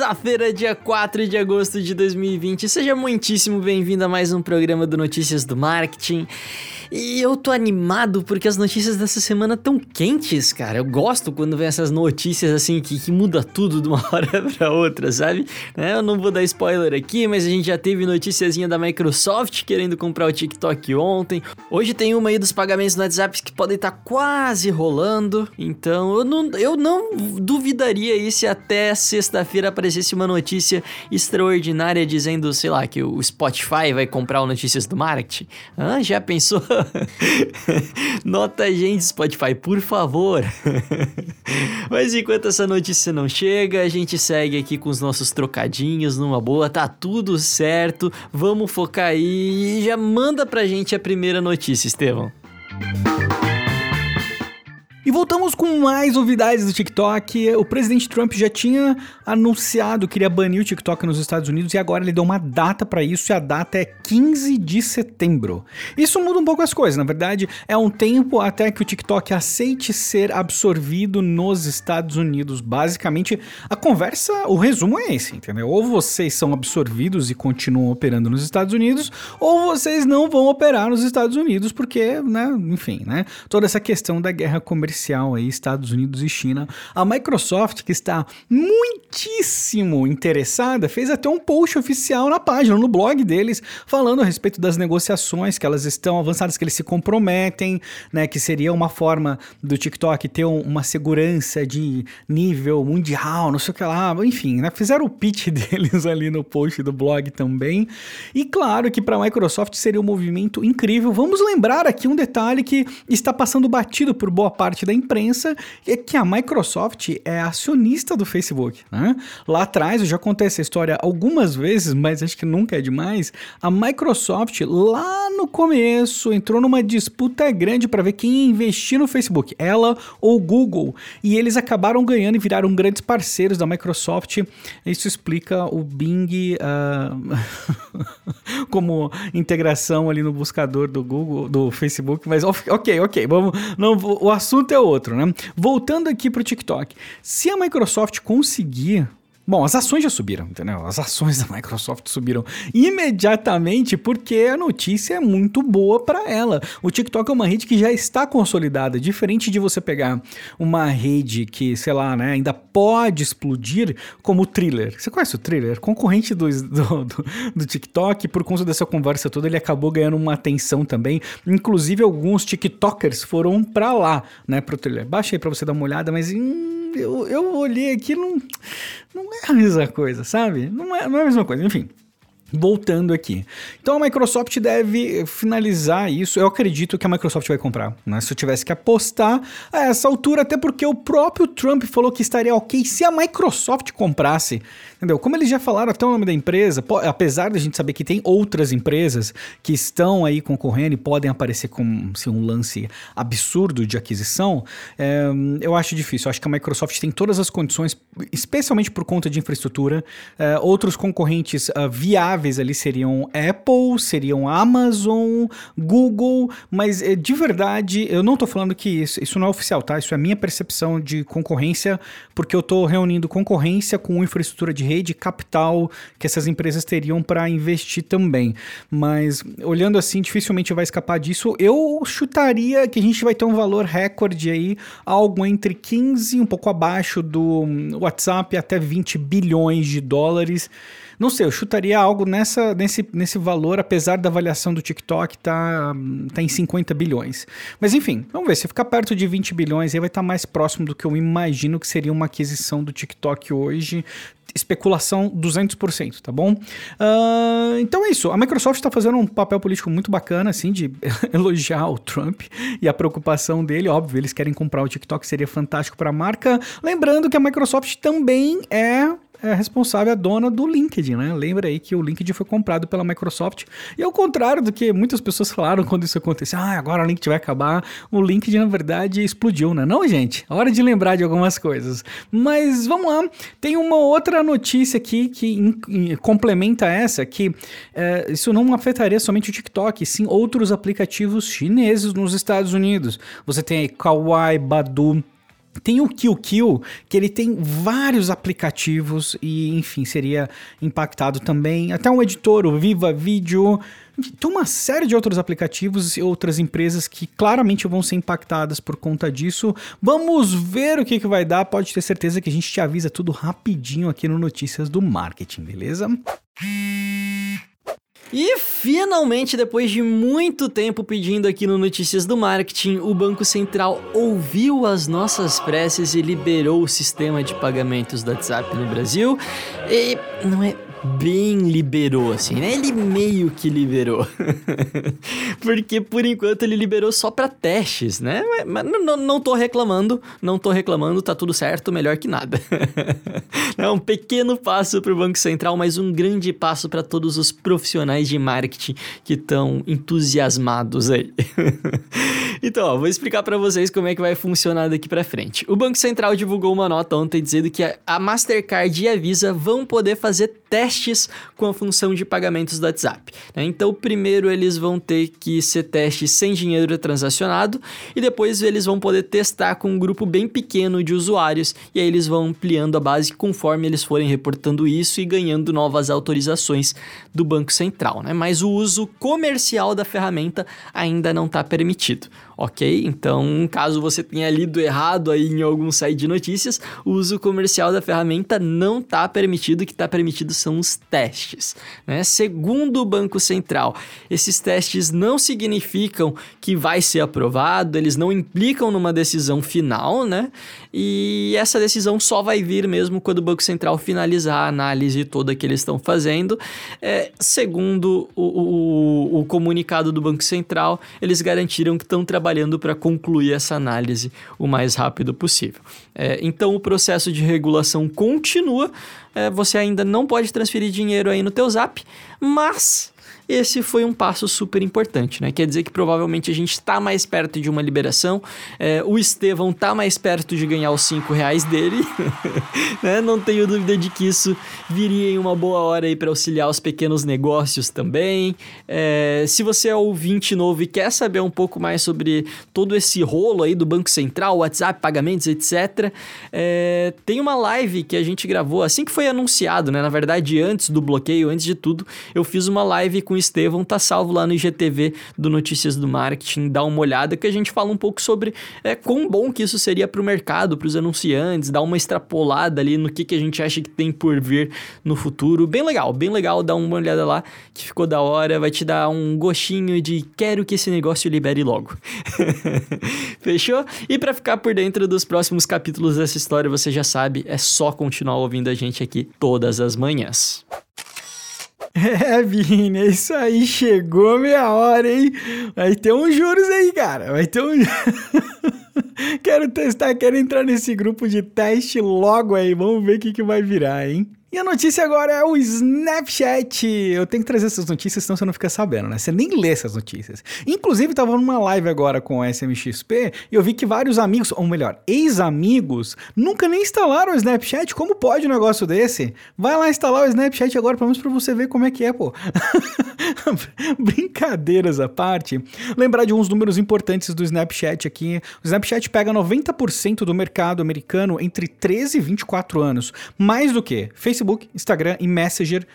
Terça-feira, dia 4 de agosto de 2020. Seja muitíssimo bem-vindo a mais um programa do Notícias do Marketing. E eu tô animado porque as notícias dessa semana tão quentes, cara. Eu gosto quando vem essas notícias assim que, que muda tudo de uma hora pra outra, sabe? É, eu não vou dar spoiler aqui, mas a gente já teve noticiazinha da Microsoft querendo comprar o TikTok ontem. Hoje tem uma aí dos pagamentos no WhatsApp que podem estar tá quase rolando. Então eu não, eu não duvidaria aí se até sexta-feira aparecesse uma notícia extraordinária dizendo, sei lá, que o Spotify vai comprar o Notícias do Marketing. Já pensou? Nota a gente, Spotify, por favor. Mas enquanto essa notícia não chega, a gente segue aqui com os nossos trocadinhos numa boa, tá tudo certo. Vamos focar aí e já manda pra gente a primeira notícia, Estevão. E voltamos com mais novidades do TikTok. O presidente Trump já tinha anunciado que iria banir o TikTok nos Estados Unidos e agora ele deu uma data para isso e a data é 15 de setembro. Isso muda um pouco as coisas, na verdade, é um tempo até que o TikTok aceite ser absorvido nos Estados Unidos. Basicamente, a conversa, o resumo é esse, entendeu? Ou vocês são absorvidos e continuam operando nos Estados Unidos, ou vocês não vão operar nos Estados Unidos porque, né, enfim, né, toda essa questão da guerra comercial comercial aí, Estados Unidos e China. A Microsoft, que está muitíssimo interessada, fez até um post oficial na página, no blog deles, falando a respeito das negociações que elas estão avançadas, que eles se comprometem, né, que seria uma forma do TikTok ter um, uma segurança de nível mundial, não sei o que lá, enfim, né, fizeram o pitch deles ali no post do blog também. E claro que para a Microsoft seria um movimento incrível. Vamos lembrar aqui um detalhe que está passando batido por boa parte da imprensa é que a Microsoft é acionista do Facebook. Né? Lá atrás, eu já contei essa história algumas vezes, mas acho que nunca é demais. A Microsoft, lá no começo, entrou numa disputa grande para ver quem ia investir no Facebook, ela ou Google. E eles acabaram ganhando e viraram grandes parceiros da Microsoft. Isso explica o Bing uh, como integração ali no buscador do Google, do Facebook. Mas ok, ok, vamos. Não, o assunto é outro, né? Voltando aqui para o TikTok. Se a Microsoft conseguir Bom, as ações já subiram, entendeu? As ações da Microsoft subiram imediatamente porque a notícia é muito boa para ela. O TikTok é uma rede que já está consolidada, diferente de você pegar uma rede que, sei lá, né, ainda pode explodir, como o Thriller. Você conhece o Thriller? Concorrente do, do, do, do TikTok, por conta dessa conversa toda, ele acabou ganhando uma atenção também. Inclusive, alguns TikTokers foram para lá, né, pro Thriller. Baixa aí pra você dar uma olhada, mas. Hum, eu, eu olhei aqui, não, não é a mesma coisa, sabe? Não é, não é a mesma coisa, enfim. Voltando aqui. Então a Microsoft deve finalizar isso. Eu acredito que a Microsoft vai comprar. Né? Se eu tivesse que apostar a essa altura, até porque o próprio Trump falou que estaria ok se a Microsoft comprasse. Entendeu? Como eles já falaram até o nome da empresa, apesar de a gente saber que tem outras empresas que estão aí concorrendo e podem aparecer com assim, um lance absurdo de aquisição, é, eu acho difícil. Eu acho que a Microsoft tem todas as condições, especialmente por conta de infraestrutura. É, outros concorrentes uh, viáveis ali seriam Apple, seriam Amazon, Google, mas é, de verdade, eu não estou falando que isso, isso não é oficial, tá? Isso é minha percepção de concorrência, porque eu estou reunindo concorrência com infraestrutura de rede capital que essas empresas teriam para investir também. Mas olhando assim, dificilmente vai escapar disso. Eu chutaria que a gente vai ter um valor recorde aí, algo entre 15, um pouco abaixo do WhatsApp, até 20 bilhões de dólares. Não sei, eu chutaria algo nessa, nesse, nesse valor, apesar da avaliação do TikTok tá, tá em 50 bilhões. Mas enfim, vamos ver. Se ficar perto de 20 bilhões, aí vai estar tá mais próximo do que eu imagino que seria uma aquisição do TikTok hoje especulação 200%, tá bom? Uh, então é isso. A Microsoft está fazendo um papel político muito bacana, assim, de elogiar o Trump e a preocupação dele. Óbvio, eles querem comprar o TikTok, seria fantástico para a marca. Lembrando que a Microsoft também é é responsável, a dona do LinkedIn, né? Lembra aí que o LinkedIn foi comprado pela Microsoft. E ao contrário do que muitas pessoas falaram quando isso aconteceu, ah, agora o LinkedIn vai acabar, o LinkedIn na verdade explodiu, né? Não, gente, hora de lembrar de algumas coisas. Mas vamos lá, tem uma outra notícia aqui que in, in, complementa essa, que é, isso não afetaria somente o TikTok, sim outros aplicativos chineses nos Estados Unidos. Você tem aí Kawaii, Badu, tem o QQ, que ele tem vários aplicativos e, enfim, seria impactado também. Até um editor, o Viva Video. Tem uma série de outros aplicativos e outras empresas que claramente vão ser impactadas por conta disso. Vamos ver o que, que vai dar. Pode ter certeza que a gente te avisa tudo rapidinho aqui no Notícias do Marketing, beleza? E finalmente, depois de muito tempo pedindo aqui no Notícias do Marketing, o Banco Central ouviu as nossas preces e liberou o sistema de pagamentos do WhatsApp no Brasil. E não é bem liberou, assim, né? Ele meio que liberou. Porque por enquanto ele liberou só para testes, né? Mas não, não tô reclamando, não tô reclamando, tá tudo certo, melhor que nada. é um pequeno passo para o Banco Central, mas um grande passo para todos os profissionais de marketing que estão entusiasmados aí. então, ó, vou explicar para vocês como é que vai funcionar daqui para frente. O Banco Central divulgou uma nota ontem dizendo que a Mastercard e a Visa vão poder fazer testes testes com a função de pagamentos do WhatsApp. Né? Então, primeiro eles vão ter que ser testes sem dinheiro transacionado e depois eles vão poder testar com um grupo bem pequeno de usuários e aí eles vão ampliando a base conforme eles forem reportando isso e ganhando novas autorizações do Banco Central. Né? Mas o uso comercial da ferramenta ainda não está permitido ok? Então, caso você tenha lido errado aí em algum site de notícias, o uso comercial da ferramenta não está permitido, o que está permitido são os testes, né? Segundo o Banco Central, esses testes não significam que vai ser aprovado, eles não implicam numa decisão final, né? E essa decisão só vai vir mesmo quando o Banco Central finalizar a análise toda que eles estão fazendo. É, segundo o, o, o comunicado do Banco Central, eles garantiram que estão trabalhando para concluir essa análise o mais rápido possível. É, então o processo de regulação continua. É, você ainda não pode transferir dinheiro aí no teu Zap, mas esse foi um passo super importante, né? Quer dizer que provavelmente a gente está mais perto de uma liberação, é, o Estevão está mais perto de ganhar os 5 reais dele, né? Não tenho dúvida de que isso viria em uma boa hora aí para auxiliar os pequenos negócios também. É, se você é ouvinte novo e quer saber um pouco mais sobre todo esse rolo aí do Banco Central, WhatsApp, pagamentos, etc., é, tem uma live que a gente gravou assim que foi anunciado, né? Na verdade, antes do bloqueio, antes de tudo, eu fiz uma live com Estevão, tá salvo lá no IGTV do Notícias do Marketing, dá uma olhada que a gente fala um pouco sobre é, quão bom que isso seria para o mercado, para os anunciantes, dá uma extrapolada ali no que, que a gente acha que tem por vir no futuro. Bem legal, bem legal, dá uma olhada lá que ficou da hora, vai te dar um gostinho de quero que esse negócio libere logo. Fechou? E para ficar por dentro dos próximos capítulos dessa história, você já sabe, é só continuar ouvindo a gente aqui todas as manhãs. É, Vini, é isso aí, chegou a minha hora, hein? Vai ter uns juros aí, cara. Vai ter um. quero testar, quero entrar nesse grupo de teste logo aí. Vamos ver o que, que vai virar, hein? E a notícia agora é o Snapchat. Eu tenho que trazer essas notícias, senão você não fica sabendo, né? Você nem lê essas notícias. Inclusive, tava numa live agora com a SMXP e eu vi que vários amigos, ou melhor, ex-amigos, nunca nem instalaram o Snapchat. Como pode um negócio desse? Vai lá instalar o Snapchat agora, pelo menos pra você ver como é que é, pô. Brincadeiras à parte. Lembrar de uns números importantes do Snapchat aqui. O Snapchat pega 90% do mercado americano entre 13 e 24 anos. Mais do que Facebook Facebook, Instagram e Messenger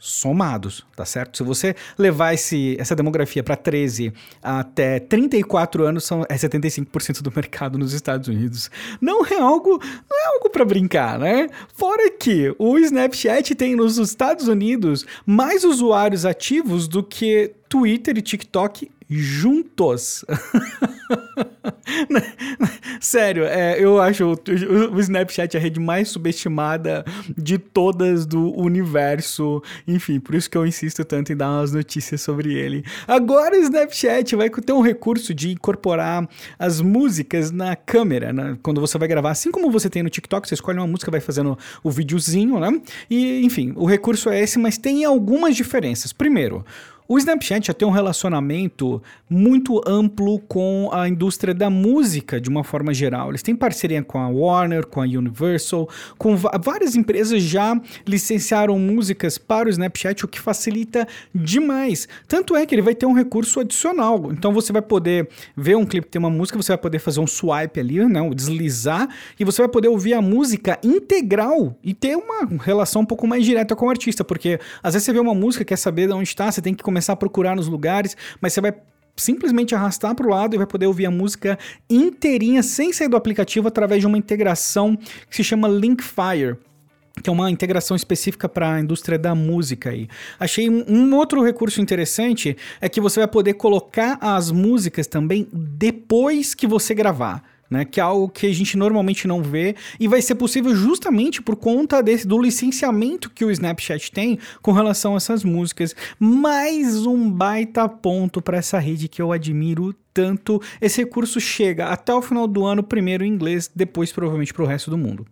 somados, tá certo? Se você levar esse, essa demografia para 13 até 34 anos, são, é 75% do mercado nos Estados Unidos. Não é algo, não é algo para brincar, né? Fora que o Snapchat tem nos Estados Unidos mais usuários ativos do que Twitter e TikTok juntos. Sério, é, eu acho o, o, o, Snapchat a rede mais subestimada de todas do universo. Enfim, por isso que eu insisto tanto em dar umas notícias sobre ele. Agora o Snapchat vai ter um recurso de incorporar as músicas na câmera, né? quando você vai gravar. Assim como você tem no TikTok, você escolhe uma música, vai fazendo o videozinho, né? E, enfim, o recurso é esse, mas tem algumas diferenças. Primeiro, o Snapchat já tem um relacionamento muito amplo com a indústria da música de uma forma geral. Eles têm parceria com a Warner, com a Universal, com várias empresas já licenciaram músicas para o Snapchat, o que facilita demais. Tanto é que ele vai ter um recurso adicional. Então você vai poder ver um clipe que tem uma música, você vai poder fazer um swipe ali, né, um deslizar, e você vai poder ouvir a música integral e ter uma relação um pouco mais direta com o artista, porque às vezes você vê uma música, quer saber de onde está, você tem que começar começar a procurar nos lugares, mas você vai simplesmente arrastar para o lado e vai poder ouvir a música inteirinha sem sair do aplicativo através de uma integração que se chama Linkfire que é uma integração específica para a indústria da música aí. Achei um, outro recurso interessante é que você vai poder colocar as músicas também depois que você gravar né? Que é algo que a gente normalmente não vê e vai ser possível justamente por conta desse do licenciamento que o Snapchat tem com relação a essas músicas. Mais um baita ponto para essa rede que eu admiro tanto. Esse recurso chega até o final do ano, primeiro em inglês, depois provavelmente para o resto do mundo.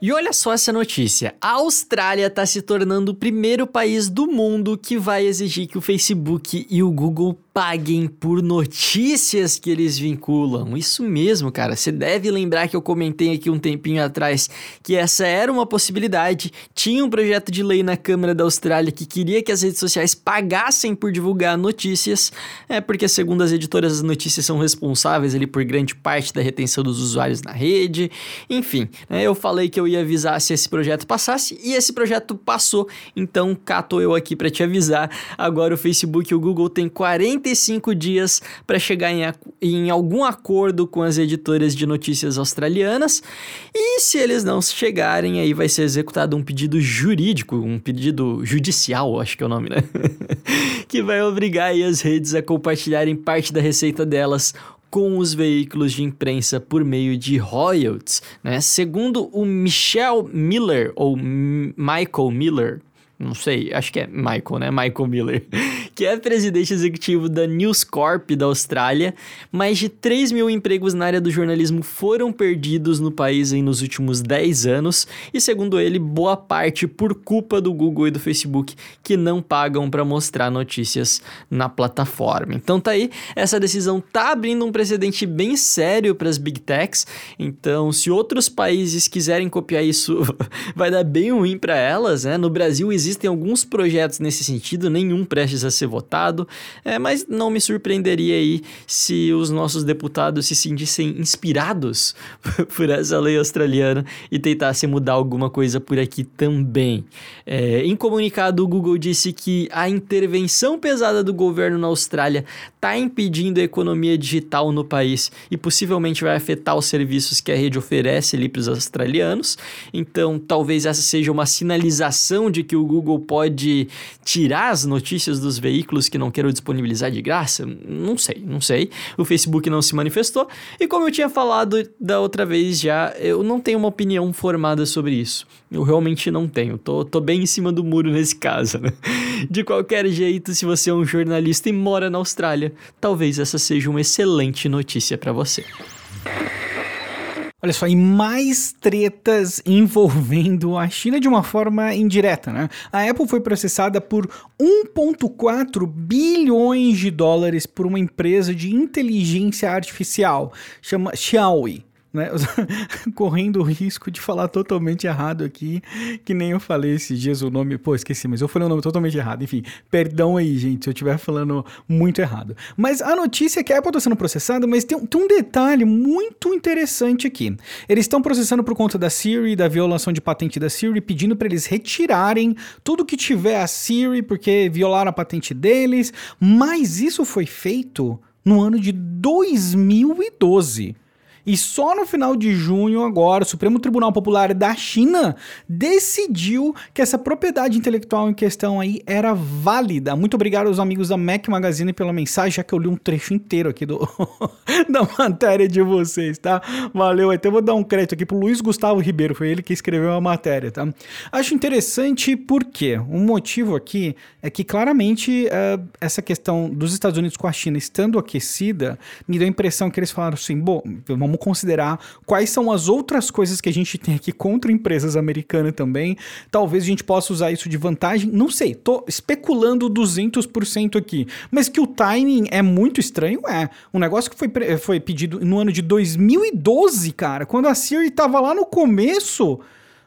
E olha só essa notícia: a Austrália está se tornando o primeiro país do mundo que vai exigir que o Facebook e o Google paguem por notícias que eles vinculam. Isso mesmo, cara. Você deve lembrar que eu comentei aqui um tempinho atrás que essa era uma possibilidade. Tinha um projeto de lei na Câmara da Austrália que queria que as redes sociais pagassem por divulgar notícias, é porque segundo as editoras as notícias são responsáveis ali por grande parte da retenção dos usuários na rede. Enfim, né, eu falei que eu ia avisar se esse projeto passasse e esse projeto passou. Então, cato eu aqui para te avisar. Agora o Facebook e o Google têm 40 45 dias para chegar em, em algum acordo com as editoras de notícias australianas. E se eles não chegarem, aí vai ser executado um pedido jurídico, um pedido judicial, acho que é o nome, né? que vai obrigar as redes a compartilharem parte da receita delas com os veículos de imprensa por meio de royalties, né? Segundo o Michel Miller ou Michael Miller, não sei, acho que é Michael, né? Michael Miller, que é presidente executivo da News Corp da Austrália. Mais de 3 mil empregos na área do jornalismo foram perdidos no país nos últimos 10 anos, e segundo ele, boa parte por culpa do Google e do Facebook, que não pagam para mostrar notícias na plataforma. Então tá aí, essa decisão tá abrindo um precedente bem sério para as big techs. Então, se outros países quiserem copiar isso, vai dar bem ruim para elas, né? No Brasil existe Existem alguns projetos nesse sentido, nenhum prestes a ser votado, é, mas não me surpreenderia aí se os nossos deputados se sentissem inspirados por essa lei australiana e tentassem mudar alguma coisa por aqui também. É, em comunicado, o Google disse que a intervenção pesada do governo na Austrália está impedindo a economia digital no país e possivelmente vai afetar os serviços que a rede oferece ali para os australianos. Então, talvez essa seja uma sinalização de que o Google pode tirar as notícias dos veículos que não queiram disponibilizar de graça? Não sei, não sei. O Facebook não se manifestou. E como eu tinha falado da outra vez já, eu não tenho uma opinião formada sobre isso. Eu realmente não tenho. Tô, tô bem em cima do muro nesse caso, né? De qualquer jeito, se você é um jornalista e mora na Austrália, talvez essa seja uma excelente notícia para você. Olha só, e mais tretas envolvendo a China de uma forma indireta, né? A Apple foi processada por 1,4 bilhões de dólares por uma empresa de inteligência artificial, chama Xiaomi né? Correndo o risco de falar totalmente errado aqui, que nem eu falei esses dias o nome, pô, esqueci, mas eu falei o nome totalmente errado. Enfim, perdão aí, gente, se eu estiver falando muito errado. Mas a notícia é que a Apple está sendo processada, mas tem, tem um detalhe muito interessante aqui. Eles estão processando por conta da Siri, da violação de patente da Siri, pedindo para eles retirarem tudo que tiver a Siri, porque violaram a patente deles, mas isso foi feito no ano de 2012. E só no final de junho, agora, o Supremo Tribunal Popular da China decidiu que essa propriedade intelectual em questão aí era válida. Muito obrigado aos amigos da Mac Magazine pela mensagem, já que eu li um trecho inteiro aqui do da matéria de vocês, tá? Valeu, até vou dar um crédito aqui pro Luiz Gustavo Ribeiro, foi ele que escreveu a matéria, tá? Acho interessante porque um motivo aqui é que claramente uh, essa questão dos Estados Unidos com a China estando aquecida me deu a impressão que eles falaram assim, bom, vamos considerar quais são as outras coisas que a gente tem aqui contra empresas americanas também. Talvez a gente possa usar isso de vantagem, não sei, tô especulando 200% aqui, mas que o timing é muito estranho, é. Um negócio que foi, foi pedido no ano de 2012, cara, quando a Siri tava lá no começo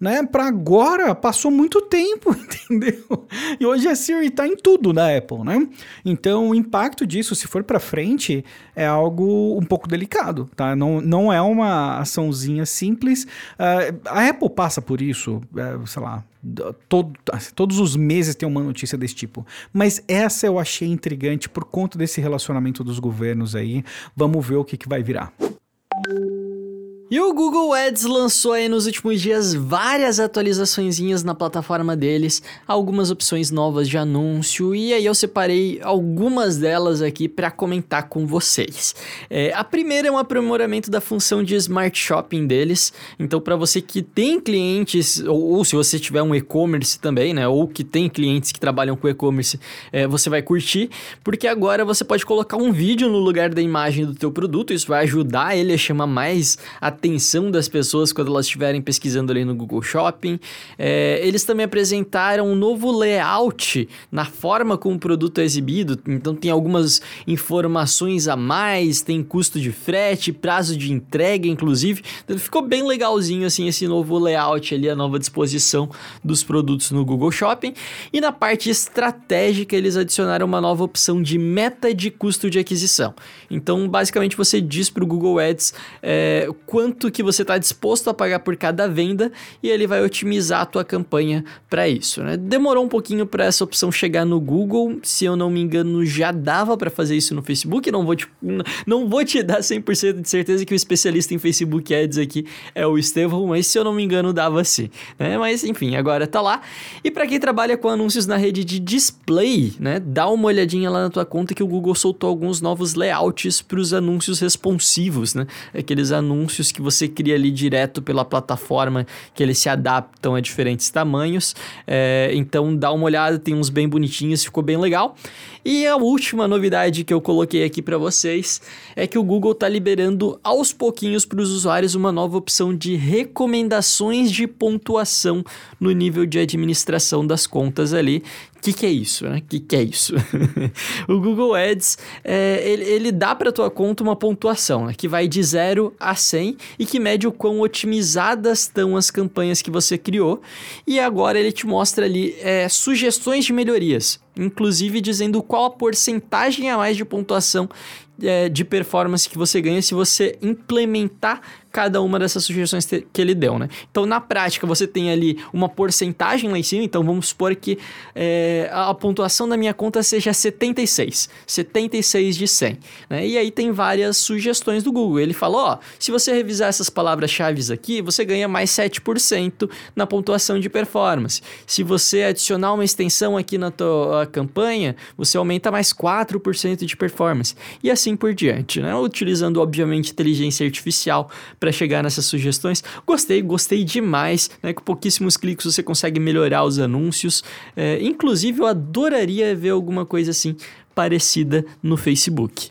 né? Para agora passou muito tempo, entendeu? E hoje a Siri tá em tudo da Apple, né? Então o impacto disso, se for para frente, é algo um pouco delicado, tá? Não, não é uma açãozinha simples. Uh, a Apple passa por isso, uh, sei lá, Todo, todos os meses tem uma notícia desse tipo. Mas essa eu achei intrigante por conta desse relacionamento dos governos aí. Vamos ver o que, que vai virar. E o Google Ads lançou aí nos últimos dias várias atualizações na plataforma deles, algumas opções novas de anúncio, e aí eu separei algumas delas aqui para comentar com vocês. É, a primeira é um aprimoramento da função de Smart Shopping deles, então para você que tem clientes, ou, ou se você tiver um e-commerce também, né, ou que tem clientes que trabalham com e-commerce, é, você vai curtir, porque agora você pode colocar um vídeo no lugar da imagem do teu produto, isso vai ajudar ele a chamar mais a atenção das pessoas quando elas estiverem pesquisando ali no Google Shopping. É, eles também apresentaram um novo layout na forma como o produto é exibido, então tem algumas informações a mais, tem custo de frete, prazo de entrega, inclusive. Então, ficou bem legalzinho assim esse novo layout ali, a nova disposição dos produtos no Google Shopping. E na parte estratégica, eles adicionaram uma nova opção de meta de custo de aquisição. Então, basicamente, você diz para o Google Ads é, quanto que você está disposto a pagar por cada venda e ele vai otimizar a tua campanha para isso. Né? Demorou um pouquinho para essa opção chegar no Google, se eu não me engano já dava para fazer isso no Facebook, não vou te, não vou te dar 100% de certeza que o especialista em Facebook Ads aqui é o Estevão, mas se eu não me engano dava sim, né? Mas enfim, agora tá lá. E para quem trabalha com anúncios na rede de display, né, dá uma olhadinha lá na tua conta que o Google soltou alguns novos layouts para os anúncios responsivos, né? Aqueles anúncios que você cria ali direto pela plataforma, que eles se adaptam a diferentes tamanhos. É, então dá uma olhada, tem uns bem bonitinhos, ficou bem legal. E a última novidade que eu coloquei aqui para vocês é que o Google está liberando aos pouquinhos para os usuários uma nova opção de recomendações de pontuação no nível de administração das contas ali, o que, que, é isso, né? O que, que, é isso? o Google Ads, é, ele, ele, dá para tua conta uma pontuação, né? que vai de 0 a 100 e que mede o quão otimizadas estão as campanhas que você criou. E agora ele te mostra ali é, sugestões de melhorias, inclusive dizendo qual a porcentagem a mais de pontuação é, de performance que você ganha se você implementar cada uma dessas sugestões que ele deu, né? Então, na prática, você tem ali uma porcentagem lá em cima. Então, vamos supor que é, a pontuação da minha conta seja 76. 76 de 100. Né? E aí tem várias sugestões do Google. Ele falou, ó, se você revisar essas palavras-chave aqui, você ganha mais 7% na pontuação de performance. Se você adicionar uma extensão aqui na tua campanha, você aumenta mais 4% de performance. E assim por diante, né? Utilizando, obviamente, inteligência artificial para chegar nessas sugestões. Gostei, gostei demais, né? Com pouquíssimos cliques você consegue melhorar os anúncios. É, inclusive, eu adoraria ver alguma coisa assim parecida no Facebook.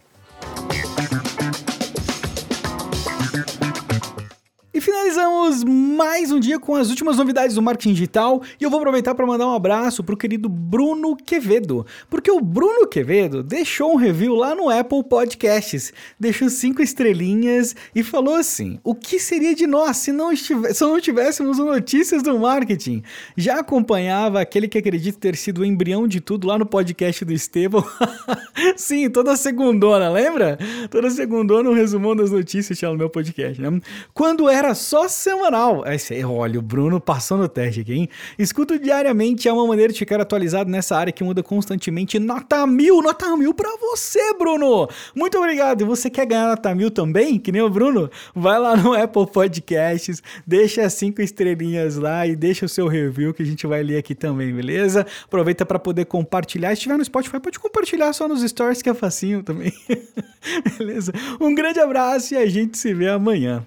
Finalizamos mais um dia com as últimas novidades do marketing digital e eu vou aproveitar para mandar um abraço pro querido Bruno Quevedo, porque o Bruno Quevedo deixou um review lá no Apple Podcasts, deixou cinco estrelinhas e falou assim: o que seria de nós se não, se não tivéssemos notícias do marketing? Já acompanhava aquele que acredito ter sido o embrião de tudo lá no podcast do Estevão. Sim, toda segundona, lembra? Toda segundona um resumão das notícias tinha no meu podcast, né? Quando era só semanal. Esse aí, olha, o Bruno passou no teste aqui, hein? Escuto diariamente, é uma maneira de ficar atualizado nessa área que muda constantemente. Nota mil, nota mil pra você, Bruno! Muito obrigado. E você quer ganhar nota mil também, que nem o Bruno? Vai lá no Apple Podcasts, deixa as cinco estrelinhas lá e deixa o seu review que a gente vai ler aqui também, beleza? Aproveita para poder compartilhar. Se estiver no Spotify, pode compartilhar só nos stories que é facinho também. beleza? Um grande abraço e a gente se vê amanhã.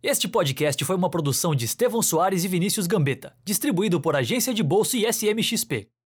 Este podcast foi uma produção de Estevão Soares e Vinícius Gambetta, distribuído por Agência de Bolsa e SMXP.